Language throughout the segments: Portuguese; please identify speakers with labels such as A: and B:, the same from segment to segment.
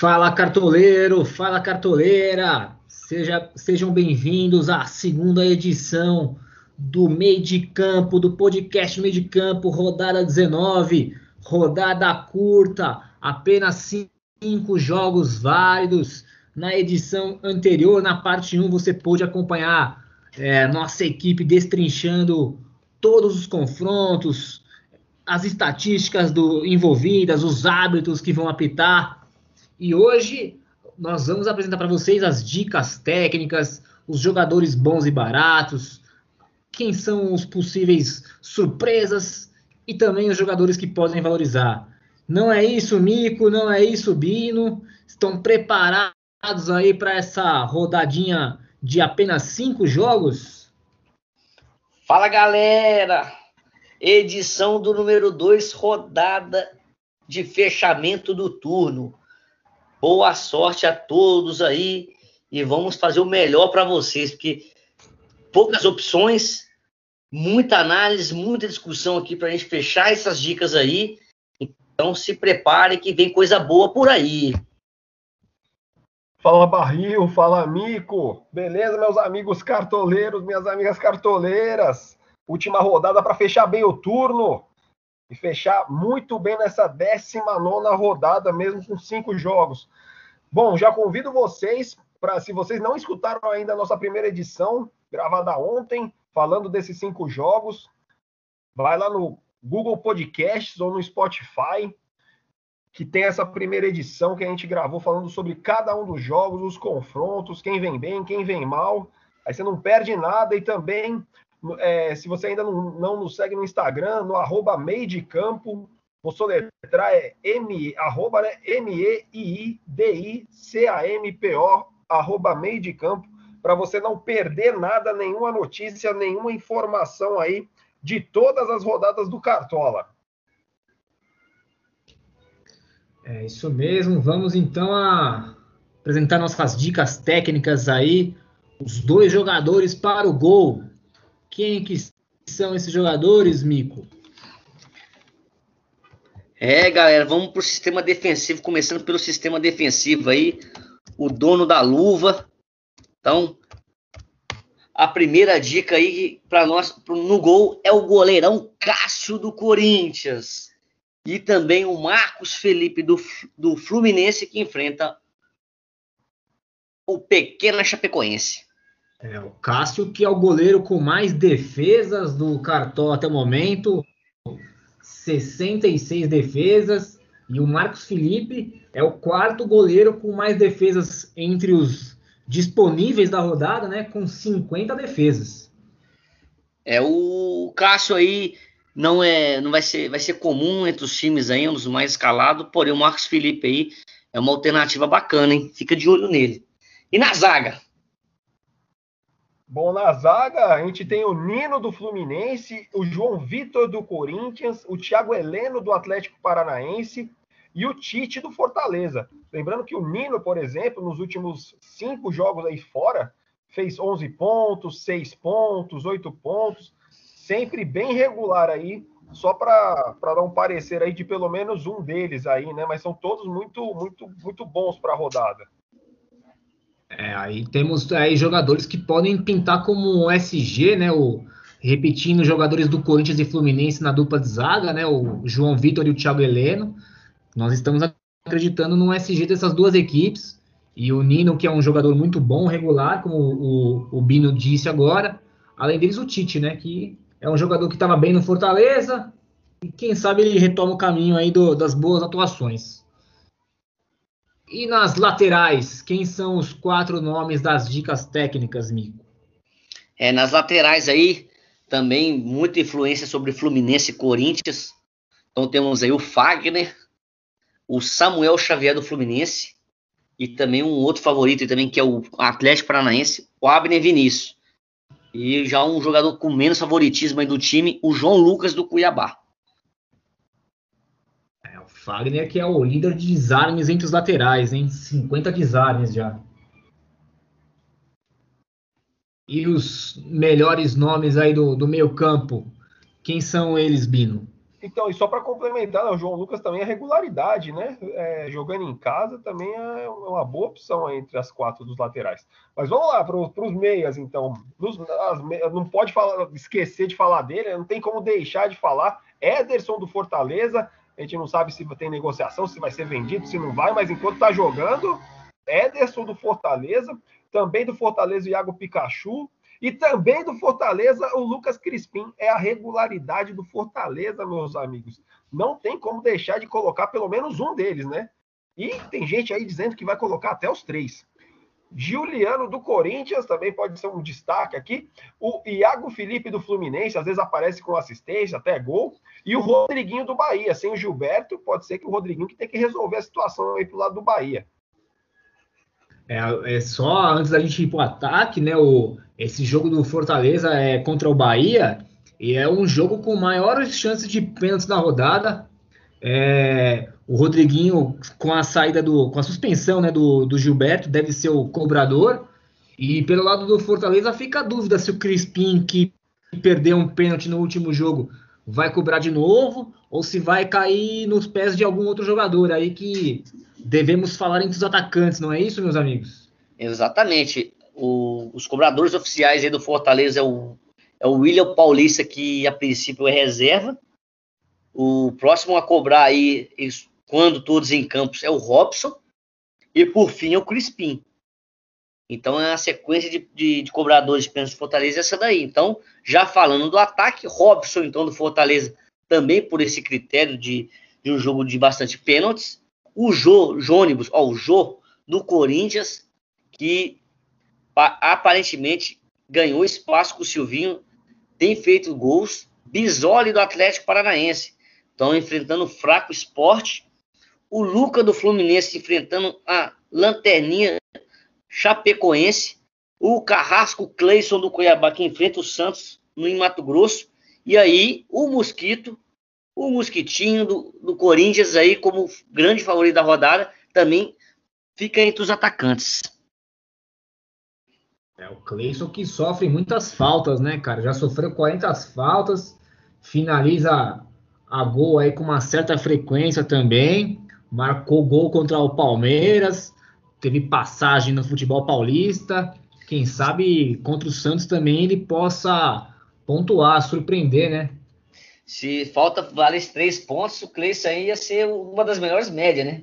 A: Fala cartoleiro, fala cartoleira, Seja, sejam bem-vindos à segunda edição do Meio de Campo, do podcast Meio de Campo, rodada 19, rodada curta, apenas cinco jogos válidos. Na edição anterior, na parte 1, você pôde acompanhar é, nossa equipe destrinchando todos os confrontos, as estatísticas do, envolvidas, os hábitos que vão apitar. E hoje nós vamos apresentar para vocês as dicas técnicas, os jogadores bons e baratos, quem são os possíveis surpresas e também os jogadores que podem valorizar. Não é isso, Mico, não é isso, Bino. Estão preparados aí para essa rodadinha de apenas cinco jogos?
B: Fala, galera! Edição do número 2, rodada de fechamento do turno. Boa sorte a todos aí e vamos fazer o melhor para vocês, porque poucas opções, muita análise, muita discussão aqui para a gente fechar essas dicas aí. Então se prepare que vem coisa boa por aí.
C: Fala Barril, fala Mico. Beleza, meus amigos cartoleiros, minhas amigas cartoleiras. Última rodada para fechar bem o turno e fechar muito bem nessa 19 rodada, mesmo com cinco jogos. Bom, já convido vocês para, se vocês não escutaram ainda a nossa primeira edição, gravada ontem, falando desses cinco jogos, vai lá no Google Podcasts ou no Spotify, que tem essa primeira edição que a gente gravou falando sobre cada um dos jogos, os confrontos, quem vem bem, quem vem mal. Aí você não perde nada e também é, se você ainda não, não nos segue no Instagram, no arroba meio de campo, vou soletrar é M, arroba, né, M-E-I-I-D-I-C-A-M-P-O, arroba meio de campo, para você não perder nada, nenhuma notícia, nenhuma informação aí de todas as rodadas do Cartola.
A: É isso mesmo, vamos então a apresentar nossas dicas técnicas aí, os dois jogadores para o gol. Quem que são esses jogadores, Mico?
B: É, galera, vamos para o sistema defensivo, começando pelo sistema defensivo aí, o dono da luva. Então, a primeira dica aí para nós no gol é o goleirão Cássio do Corinthians. E também o Marcos Felipe do, do Fluminense que enfrenta o pequeno Chapecoense.
A: É, o Cássio, que é o goleiro com mais defesas do Cartol até o momento, 66 defesas. E o Marcos Felipe é o quarto goleiro com mais defesas entre os disponíveis da rodada, né? Com 50 defesas.
B: É o Cássio aí não é, não vai ser, vai ser comum entre os times aí, um dos mais escalados. Porém o Marcos Felipe aí é uma alternativa bacana, hein? Fica de olho nele. E na zaga,
C: Bom, na zaga, a gente tem o Nino do Fluminense, o João Vitor do Corinthians, o Thiago Heleno do Atlético Paranaense e o Tite do Fortaleza. Lembrando que o Nino, por exemplo, nos últimos cinco jogos aí fora, fez 11 pontos, 6 pontos, 8 pontos, sempre bem regular aí, só para dar um parecer aí de pelo menos um deles aí, né? Mas são todos muito, muito, muito bons para a rodada.
A: É, aí temos aí jogadores que podem pintar como um SG, né? O, repetindo jogadores do Corinthians e Fluminense na dupla de zaga, né? O João Vitor e o Thiago Heleno. Nós estamos acreditando no SG dessas duas equipes. E o Nino, que é um jogador muito bom, regular, como o, o Bino disse agora. Além deles, o Tite, né? Que é um jogador que estava bem no Fortaleza. E quem sabe ele retoma o caminho aí do, das boas atuações. E nas laterais, quem são os quatro nomes das dicas técnicas, Mico?
B: É, nas laterais aí, também muita influência sobre Fluminense e Corinthians. Então temos aí o Fagner, o Samuel Xavier do Fluminense e também um outro favorito também que é o Atlético Paranaense, o Abner Vinícius. E já um jogador com menos favoritismo aí do time, o João Lucas do Cuiabá.
A: Fagner que é o líder de desarmes entre os laterais, hein? 50 desarmes já. E os melhores nomes aí do, do meio campo, quem são eles, Bino?
C: Então, e só para complementar, né, o João Lucas também é regularidade, né? É, jogando em casa também é uma boa opção entre as quatro dos laterais. Mas vamos lá para os meias, então. Nos, as, não pode falar, esquecer de falar dele, não tem como deixar de falar. Ederson do Fortaleza, a gente não sabe se tem negociação, se vai ser vendido, se não vai, mas enquanto está jogando, Ederson do Fortaleza, também do Fortaleza o Iago Pikachu, e também do Fortaleza, o Lucas Crispim. É a regularidade do Fortaleza, meus amigos. Não tem como deixar de colocar pelo menos um deles, né? E tem gente aí dizendo que vai colocar até os três. Juliano do Corinthians também pode ser um destaque aqui. O Iago Felipe do Fluminense, às vezes aparece com assistência, até gol. E o Rodriguinho do Bahia. Sem o Gilberto, pode ser que o Rodriguinho que tem que resolver a situação aí pro lado do Bahia.
A: É, é só antes da gente ir pro ataque, né? O, esse jogo do Fortaleza é contra o Bahia e é um jogo com maiores chances de pênalti na rodada. É, o Rodriguinho, com a saída do. com a suspensão né, do, do Gilberto, deve ser o cobrador. E pelo lado do Fortaleza fica a dúvida se o Crispim, que perdeu um pênalti no último jogo, vai cobrar de novo ou se vai cair nos pés de algum outro jogador aí que devemos falar entre os atacantes, não é isso, meus amigos?
B: Exatamente. O, os cobradores oficiais aí do Fortaleza é o, é o William Paulista, que a princípio é reserva. O próximo a cobrar aí, quando todos em campos, é o Robson. E por fim é o Crispim. Então é a sequência de, de, de cobradores de pênalti do Fortaleza essa daí. Então, já falando do ataque, Robson, então, do Fortaleza, também por esse critério de, de um jogo de bastante pênaltis. O Jô, Jônibus, ó, o Jô do Corinthians, que aparentemente ganhou espaço com o Silvinho, tem feito gols. Bisoli do Atlético Paranaense. Estão enfrentando fraco esporte. O Luca do Fluminense enfrentando a Lanterninha Chapecoense. O Carrasco Cleison do Cuiabá que enfrenta o Santos no em Mato Grosso. E aí o Mosquito o Mosquitinho do, do Corinthians aí, como grande favorito da rodada, também fica entre os atacantes.
A: É o Cleison que sofre muitas faltas, né, cara? Já sofreu 40 faltas, finaliza a gol aí com uma certa frequência também. Marcou gol contra o Palmeiras, teve passagem no futebol paulista. Quem sabe contra o Santos também ele possa pontuar, surpreender, né?
B: Se falta vários três pontos, o Cleiton aí ia ser uma das melhores médias, né?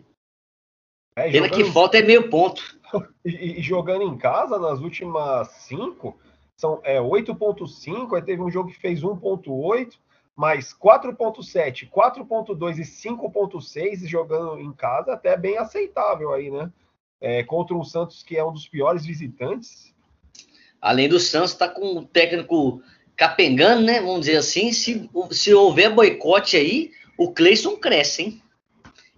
B: É, Pena que falta é meio ponto.
C: E, e, jogando em casa, nas últimas cinco, são é, 8.5, aí teve um jogo que fez 1.8, mais 4.7, 4.2 e 5.6 jogando em casa, até bem aceitável aí, né? É, contra o Santos, que é um dos piores visitantes.
B: Além do Santos, tá com o técnico capengando, né? Vamos dizer assim, se, se houver boicote aí, o Cleison cresce, hein?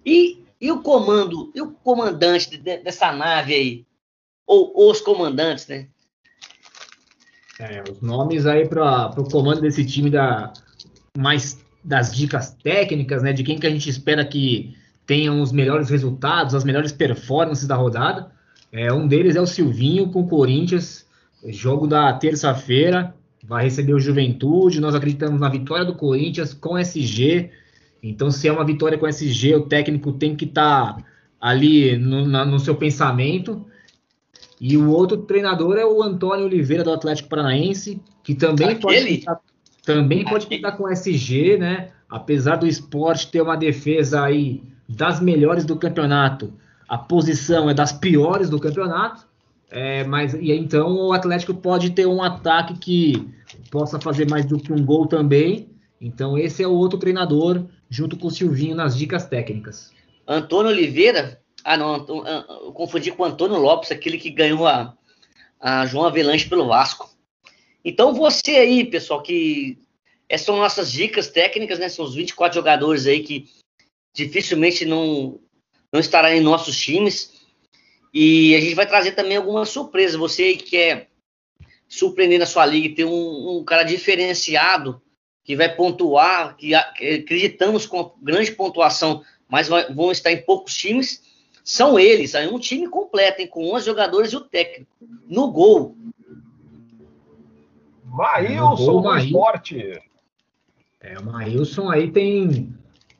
B: E, e o comando, e o comandante de, dessa nave aí? Ou, ou os comandantes, né?
A: É, os nomes aí para o comando desse time da mais das dicas técnicas, né? De quem que a gente espera que tenham os melhores resultados, as melhores performances da rodada. É, um deles é o Silvinho com o Corinthians, jogo da terça-feira vai receber o Juventude. Nós acreditamos na vitória do Corinthians com SG. Então, se é uma vitória com SG, o técnico tem que estar tá ali no, na, no, seu pensamento. E o outro treinador é o Antônio Oliveira do Atlético Paranaense, que também Aquele? pode também pode pintar com SG, né? Apesar do esporte ter uma defesa aí das melhores do campeonato, a posição é das piores do campeonato. É, mas e então o Atlético pode ter um ataque que possa fazer mais do que um gol também. Então esse é o outro treinador junto com o Silvinho nas dicas técnicas.
B: Antônio Oliveira, ah não, ah, eu confundi com o Antônio Lopes, aquele que ganhou a, a João Avelanche pelo Vasco. Então você aí, pessoal, que essas são nossas dicas técnicas, né? São os 24 jogadores aí que dificilmente não, não estarão em nossos times. E a gente vai trazer também algumas surpresas. Você que quer surpreender na sua liga e ter um, um cara diferenciado que vai pontuar, que acreditamos com grande pontuação, mas vai, vão estar em poucos times, são eles. Aí um time completo, hein, com 11 jogadores e o técnico. No gol.
C: Maílson do esporte.
A: É, o Maílson aí tem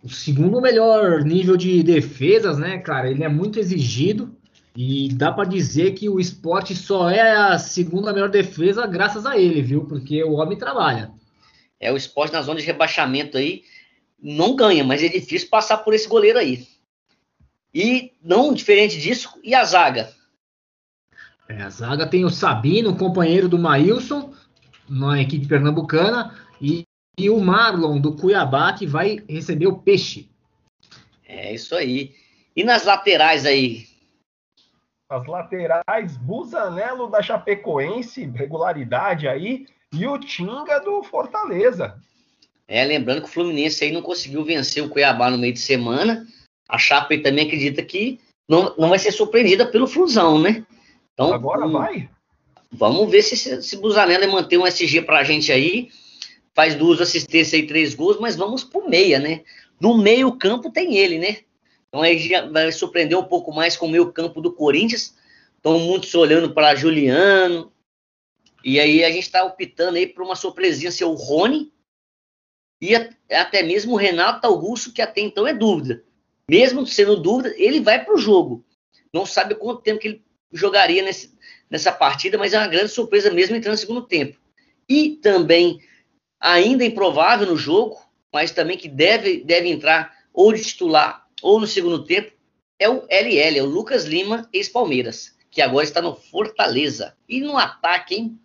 A: o segundo melhor nível de defesas, né, cara? Ele é muito exigido e dá para dizer que o esporte só é a segunda melhor defesa graças a ele, viu? Porque o homem trabalha.
B: É, o esporte na zona de rebaixamento aí não ganha, mas é difícil passar por esse goleiro aí. E não diferente disso, e a zaga?
A: É, a zaga tem o Sabino, companheiro do Maílson, na equipe pernambucana, e, e o Marlon do Cuiabá, que vai receber o peixe.
B: É isso aí. E nas laterais aí?
C: As laterais, Busanello da Chapecoense, regularidade aí, e o Tinga do Fortaleza.
B: É, lembrando que o Fluminense aí não conseguiu vencer o Cuiabá no meio de semana. A Chape também acredita que não, não vai ser surpreendida pelo Flusão, né?
C: Então, Agora um, vai.
B: Vamos ver se, se Busanello manter um SG pra gente aí. Faz duas assistências e três gols, mas vamos pro meia, né? No meio campo tem ele, né? Então aí já vai surpreender um pouco mais com o meio campo do Corinthians. Estão muitos olhando para Juliano. E aí a gente está optando aí por uma surpresinha ser o Rony, e até mesmo o Renato Augusto, que até então é dúvida. Mesmo sendo dúvida, ele vai para o jogo. Não sabe quanto tempo que ele jogaria nesse, nessa partida, mas é uma grande surpresa mesmo entrando no segundo tempo. E também, ainda improvável no jogo, mas também que deve, deve entrar ou de titular ou no segundo tempo, é o LL, é o Lucas Lima, ex-Palmeiras, que agora está no Fortaleza. E no ataque, hein?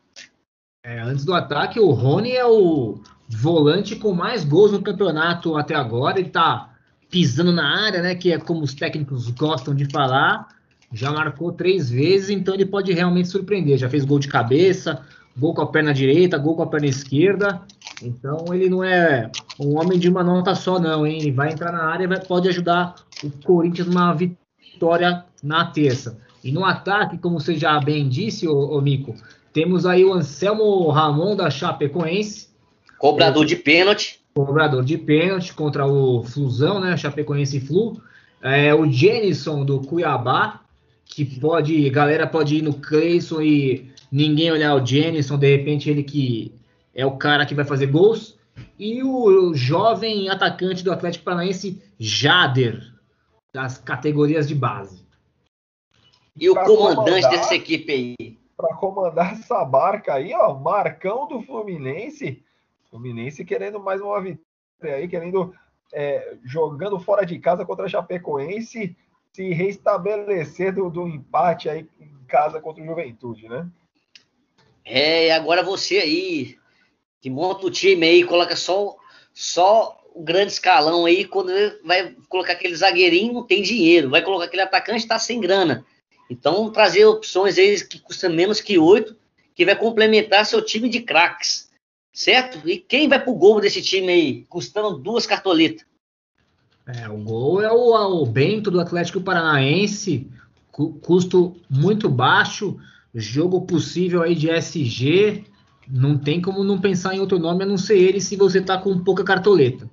A: É, antes do ataque, o Rony é o volante com mais gols no campeonato até agora. Ele tá pisando na área, né? Que é como os técnicos gostam de falar. Já marcou três vezes, então ele pode realmente surpreender. Já fez gol de cabeça, gol com a perna direita, gol com a perna esquerda. Então ele não é um homem de uma nota só, não, hein? Ele vai entrar na área e pode ajudar o Corinthians numa vitória na terça. E no ataque, como você já bem disse, ô, ô Mico, temos aí o Anselmo Ramon da Chapecoense,
B: Cobrador de pênalti.
A: Cobrador de pênalti contra o Flusão, né? Chapecoense Flu. É, o Jenison do Cuiabá, que pode, galera pode ir no Cleison e ninguém olhar o Jenison, de repente ele que é o cara que vai fazer gols. E o jovem atacante do Atlético Paranaense, Jader, das categorias de base.
B: E o pra comandante dessa equipe aí?
C: Para comandar essa barca aí, ó, Marcão do Fluminense, Fluminense querendo mais uma vitória aí, querendo é, jogando fora de casa contra a Chapecoense, se restabelecer do, do empate aí em casa contra o Juventude, né?
B: É, e agora você aí, que monta o time aí, coloca só, só o grande escalão aí, quando vai colocar aquele zagueirinho, não tem dinheiro, vai colocar aquele atacante, tá sem grana. Então, trazer opções aí que custam menos que oito, que vai complementar seu time de craques certo? E quem vai pro gol desse time aí, custando duas cartoletas?
A: É, o gol é o, o Bento do Atlético Paranaense, custo muito baixo, jogo possível aí de SG, não tem como não pensar em outro nome a não ser ele se você tá com pouca cartoleta.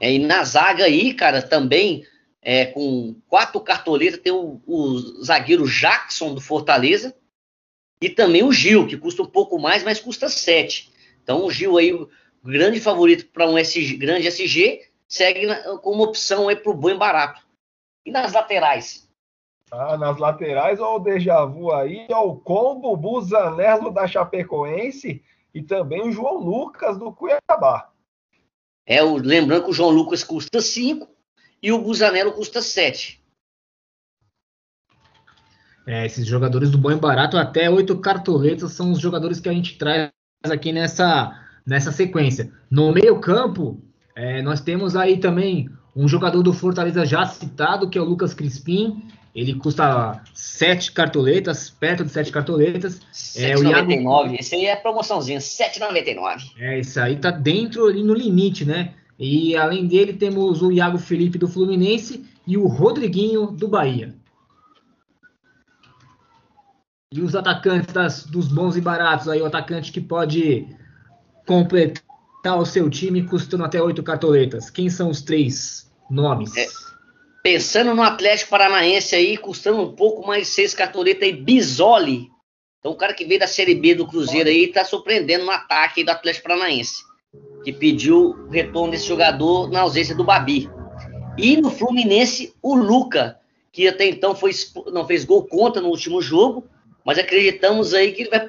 B: É, e na zaga aí, cara, também é, com quatro cartoletas tem o, o zagueiro Jackson do Fortaleza, e também o Gil, que custa um pouco mais, mas custa 7. Então o Gil aí, grande favorito para um SG, grande SG, segue na, como opção aí para o bom barato. E nas laterais?
C: Ah, nas laterais, ó, o déjà vu aí, ó, o combo Busanello da Chapecoense e também o João Lucas do Cuiabá.
B: É, o, lembrando que o João Lucas custa 5 e o Busanello custa 7.
A: É, esses jogadores do bom e barato, até oito cartoletas, são os jogadores que a gente traz aqui nessa, nessa sequência. No meio-campo, é, nós temos aí também um jogador do Fortaleza já citado, que é o Lucas Crispim. Ele custa sete cartoletas, perto de sete cartoletas.
B: 7,99. É, o Iago... Esse aí é promoçãozinha, 7,99.
A: É, isso aí tá dentro ali no limite, né? E além dele, temos o Iago Felipe do Fluminense e o Rodriguinho do Bahia. E os atacantes das, dos bons e baratos, aí o atacante que pode completar o seu time custando até oito cartoletas. Quem são os três nomes? É,
B: pensando no Atlético Paranaense aí, custando um pouco mais seis cartoletas aí, Bisoli Então, o cara que veio da Série B do Cruzeiro aí está surpreendendo no ataque do Atlético Paranaense, que pediu o retorno desse jogador na ausência do Babi. E no Fluminense, o Luca, que até então foi, não fez gol contra no último jogo, mas acreditamos aí que ele vai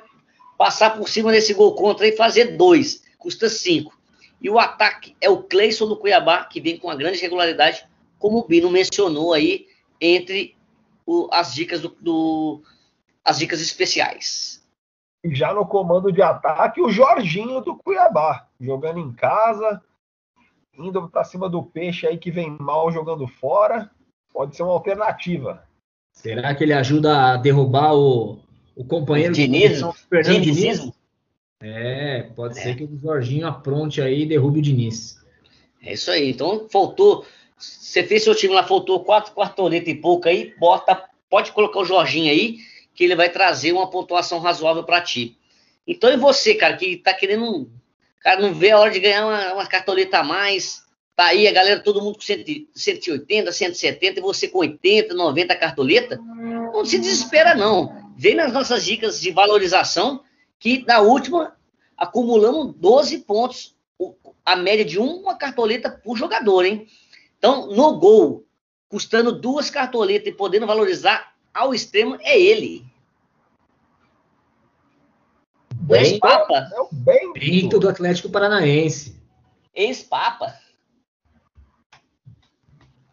B: passar por cima desse gol contra e fazer dois, custa cinco. E o ataque é o Cleison do Cuiabá, que vem com uma grande regularidade, como o Bino mencionou aí, entre o, as dicas do, do, as dicas especiais.
C: E já no comando de ataque, o Jorginho do Cuiabá, jogando em casa, indo para cima do peixe aí que vem mal jogando fora. Pode ser uma alternativa.
A: Será que ele ajuda a derrubar o, o companheiro
B: Diniz, Fernando Diniz?
A: É, pode é. ser que o Jorginho apronte aí e derrube o Diniz.
B: É isso aí. Então, faltou. Você fez seu time lá, faltou quatro quartoletas e pouco aí, bota, pode colocar o Jorginho aí, que ele vai trazer uma pontuação razoável para ti. Então, e você, cara, que tá querendo. Cara, não vê a hora de ganhar uma, uma cartoleta a mais. Tá aí a galera, todo mundo com 180, 170, e você com 80, 90 cartoleta. Não se desespera, não. Vem nas nossas dicas de valorização, que na última acumulamos 12 pontos, a média de uma cartoleta por jogador, hein? Então, no gol, custando duas cartoletas e podendo valorizar ao extremo, é ele.
A: O ex-papa. É o Bento do Atlético Paranaense.
B: Ex-papa.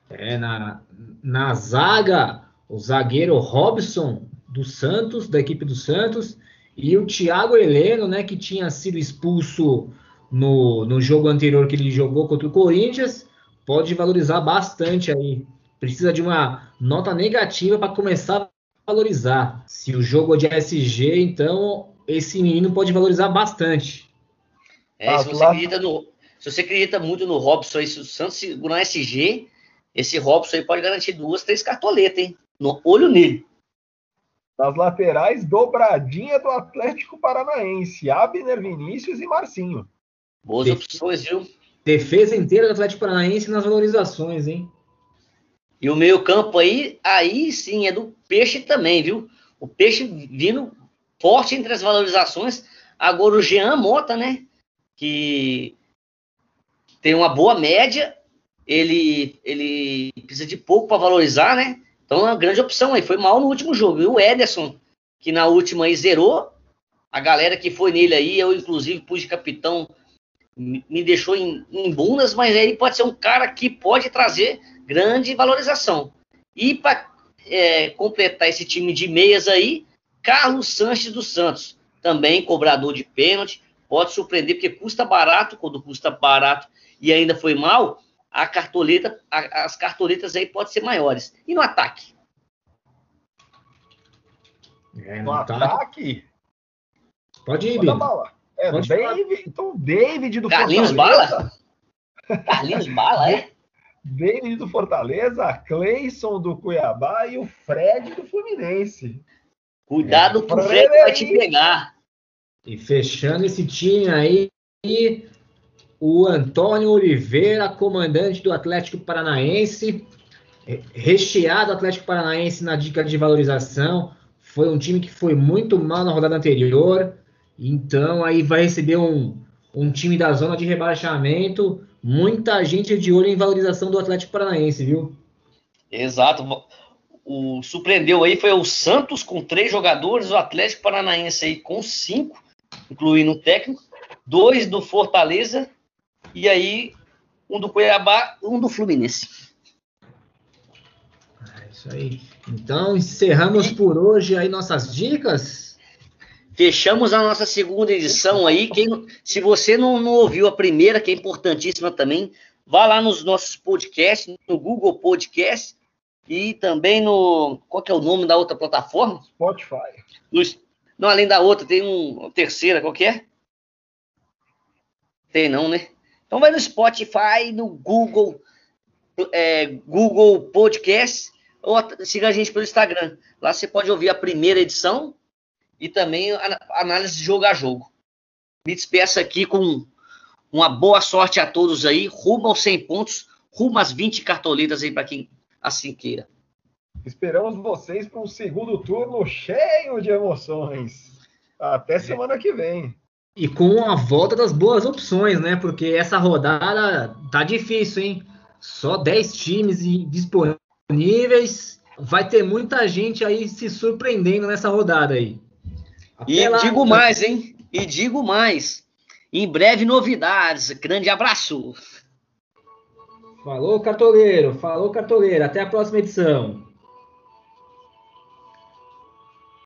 A: É, na, na zaga, o zagueiro Robson do Santos, da equipe do Santos, e o Thiago Heleno, né, que tinha sido expulso no, no jogo anterior que ele jogou contra o Corinthians, pode valorizar bastante aí. Precisa de uma nota negativa para começar a valorizar. Se o jogo é de SG, então esse menino pode valorizar bastante.
B: É, se você, acredita no, se você acredita muito no Robson, aí, se o Santos segurar SG, esse Robson aí pode garantir duas, três cartoletas, hein? No olho nele.
C: Nas laterais, dobradinha do Atlético Paranaense. Abner, Vinícius e Marcinho.
B: Boas Def... opções, viu?
A: Defesa inteira do Atlético Paranaense nas valorizações, hein?
B: E o meio campo aí, aí sim, é do Peixe também, viu? O Peixe vindo forte entre as valorizações. Agora o Jean Mota, né? Que tem uma boa média ele, ele precisa de pouco para valorizar, né? Então é uma grande opção aí. Foi mal no último jogo. E o Ederson, que na última aí zerou, a galera que foi nele aí, eu inclusive pus de capitão, me deixou em, em bundas, mas ele pode ser um cara que pode trazer grande valorização. E para é, completar esse time de meias aí, Carlos Sanches dos Santos, também cobrador de pênalti, pode surpreender, porque custa barato, quando custa barato e ainda foi mal, a cartoleta, a, as cartoletas aí podem ser maiores. E no ataque?
C: É, no, no ataque? ataque?
A: Pode ir, Bino.
C: É, Pode David, então David do
B: Carlinhos
C: Fortaleza.
B: Bala? Carlinhos Bala, é?
C: David do Fortaleza, Cleison do Cuiabá e o Fred do Fluminense.
B: Cuidado é, pro Fred vai te pegar.
A: E fechando esse time aí, o Antônio Oliveira, comandante do Atlético Paranaense, recheado Atlético Paranaense na dica de valorização. Foi um time que foi muito mal na rodada anterior, então aí vai receber um, um time da zona de rebaixamento. Muita gente de olho em valorização do Atlético Paranaense, viu?
B: Exato. O surpreendeu aí foi o Santos com três jogadores, o Atlético Paranaense aí com cinco, incluindo o técnico, dois do Fortaleza e aí um do Cuiabá, um do Fluminense.
A: É isso aí. Então, encerramos por hoje aí nossas dicas.
B: Fechamos a nossa segunda edição aí. Quem, se você não, não ouviu a primeira, que é importantíssima também, vá lá nos nossos podcasts, no Google Podcast e também no. Qual que é o nome da outra plataforma?
C: Spotify.
B: No, não, além da outra, tem um, uma terceira, qual que é? Tem não, né? Então vai no Spotify, no Google, é, Google Podcast, ou siga a gente pelo Instagram. Lá você pode ouvir a primeira edição e também a análise de jogo a jogo. Me despeço aqui com uma boa sorte a todos aí, rumo aos 100 pontos, rumo às 20 cartoletas aí para quem assim queira.
C: Esperamos vocês para um segundo turno cheio de emoções. Até semana que vem.
A: E com a volta das boas opções, né? Porque essa rodada tá difícil, hein? Só 10 times disponíveis. Vai ter muita gente aí se surpreendendo nessa rodada aí.
B: Até e lá, digo mais, hein? E digo mais. Em breve novidades. Grande abraço.
A: Falou, cartoleiro. Falou, cartoleiro. Até a próxima edição.